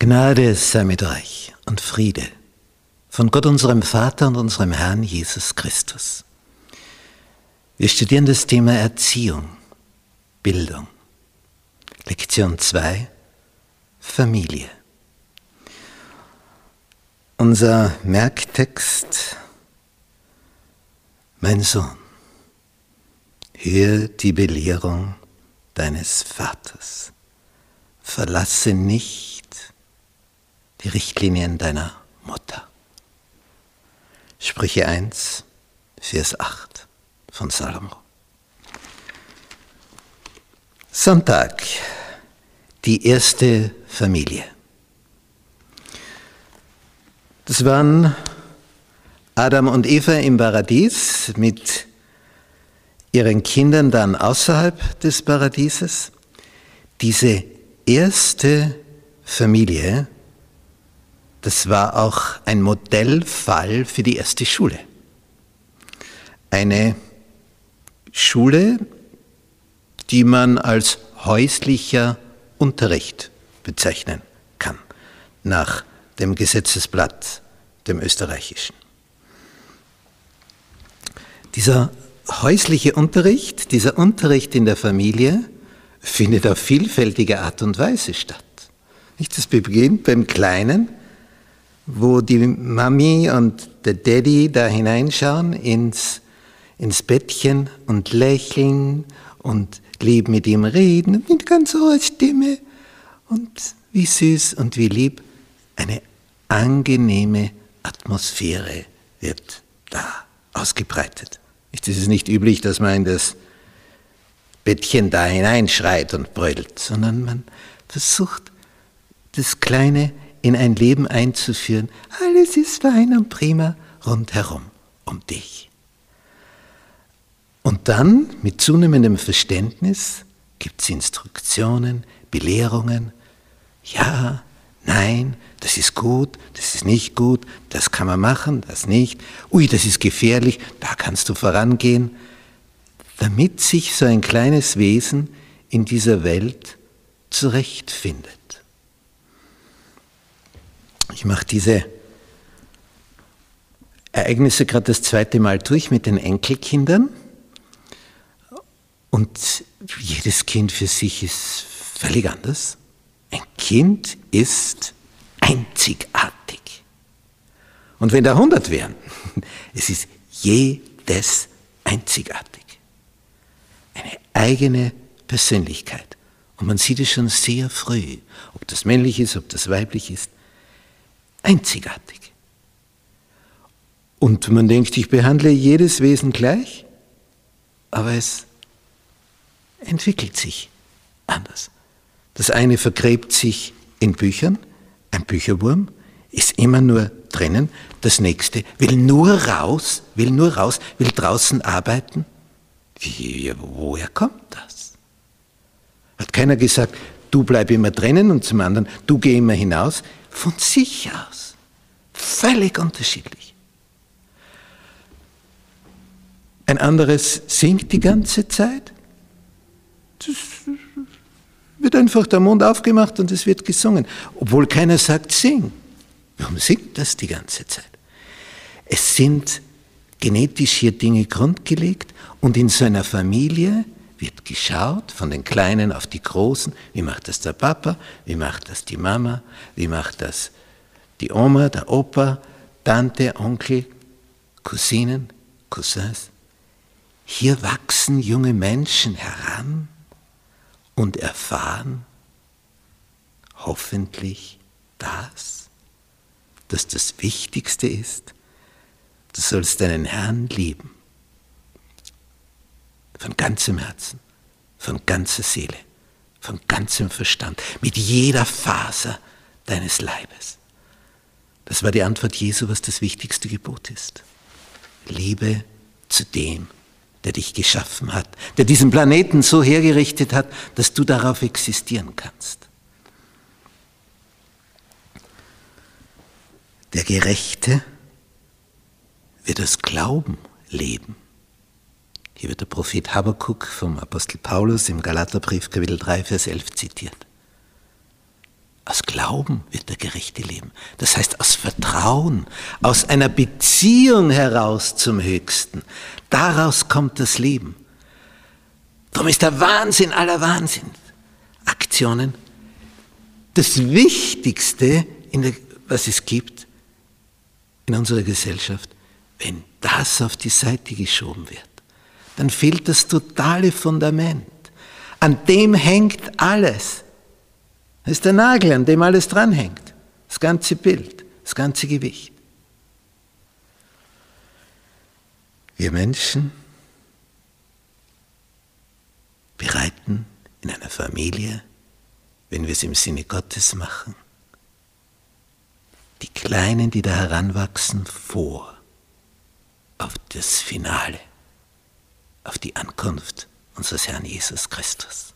Gnade sei mit euch und Friede von Gott unserem Vater und unserem Herrn Jesus Christus. Wir studieren das Thema Erziehung, Bildung. Lektion 2, Familie. Unser Merktext, mein Sohn, hör die Belehrung deines Vaters. Verlasse nicht die Richtlinien deiner Mutter. Sprüche 1, Vers 8 von Salomo. Sonntag, die erste Familie. Das waren Adam und Eva im Paradies mit ihren Kindern dann außerhalb des Paradieses. Diese erste Familie das war auch ein Modellfall für die erste Schule. Eine Schule, die man als häuslicher Unterricht bezeichnen kann, nach dem Gesetzesblatt, dem österreichischen. Dieser häusliche Unterricht, dieser Unterricht in der Familie findet auf vielfältige Art und Weise statt. Das beginnt beim Kleinen, wo die Mami und der Daddy da hineinschauen ins, ins Bettchen und lächeln und lieb mit ihm reden mit ganz hoher Stimme und wie süß und wie lieb. Eine angenehme Atmosphäre wird da ausgebreitet. Es ist nicht üblich, dass man in das Bettchen da hineinschreit und brüllt, sondern man versucht, das kleine in ein Leben einzuführen. Alles ist fein und prima rundherum um dich. Und dann, mit zunehmendem Verständnis, gibt es Instruktionen, Belehrungen. Ja, nein, das ist gut, das ist nicht gut, das kann man machen, das nicht. Ui, das ist gefährlich, da kannst du vorangehen. Damit sich so ein kleines Wesen in dieser Welt zurechtfindet. Ich mache diese Ereignisse gerade das zweite Mal durch mit den Enkelkindern. Und jedes Kind für sich ist völlig anders. Ein Kind ist einzigartig. Und wenn da 100 wären, es ist jedes einzigartig. Eine eigene Persönlichkeit. Und man sieht es schon sehr früh, ob das männlich ist, ob das weiblich ist einzigartig. Und man denkt, ich behandle jedes Wesen gleich, aber es entwickelt sich anders. Das eine vergräbt sich in Büchern, ein Bücherwurm ist immer nur drinnen, das nächste will nur raus, will nur raus, will draußen arbeiten. Wie, woher kommt das? Hat keiner gesagt, du bleib immer drinnen und zum anderen, du geh immer hinaus von sich aus. Völlig unterschiedlich. Ein anderes singt die ganze Zeit. Das wird einfach der Mund aufgemacht und es wird gesungen, obwohl keiner sagt, sing. Warum singt das die ganze Zeit? Es sind genetisch hier Dinge grundgelegt und in so einer Familie wird geschaut von den Kleinen auf die Großen. Wie macht das der Papa? Wie macht das die Mama? Wie macht das die Oma, der Opa, Tante, Onkel, Cousinen, Cousins? Hier wachsen junge Menschen heran und erfahren hoffentlich das, dass das Wichtigste ist. Du sollst deinen Herrn lieben von ganzem Herzen, von ganzer Seele, von ganzem Verstand, mit jeder Faser deines Leibes. Das war die Antwort Jesu, was das wichtigste Gebot ist. Liebe zu dem, der dich geschaffen hat, der diesen Planeten so hergerichtet hat, dass du darauf existieren kannst. Der Gerechte wird aus Glauben leben. Hier wird der Prophet Habakkuk vom Apostel Paulus im Galaterbrief Kapitel 3, Vers 11 zitiert. Aus Glauben wird der Gerechte leben. Das heißt aus Vertrauen, aus einer Beziehung heraus zum Höchsten. Daraus kommt das Leben. Darum ist der Wahnsinn aller Wahnsinn. Aktionen das Wichtigste, der, was es gibt in unserer Gesellschaft. Wenn das auf die Seite geschoben wird, dann fehlt das totale Fundament. An dem hängt alles. Das ist der Nagel, an dem alles dranhängt. Das ganze Bild, das ganze Gewicht. Wir Menschen bereiten in einer Familie, wenn wir es im Sinne Gottes machen, die Kleinen, die da heranwachsen, vor auf das Finale, auf die Ankunft unseres Herrn Jesus Christus.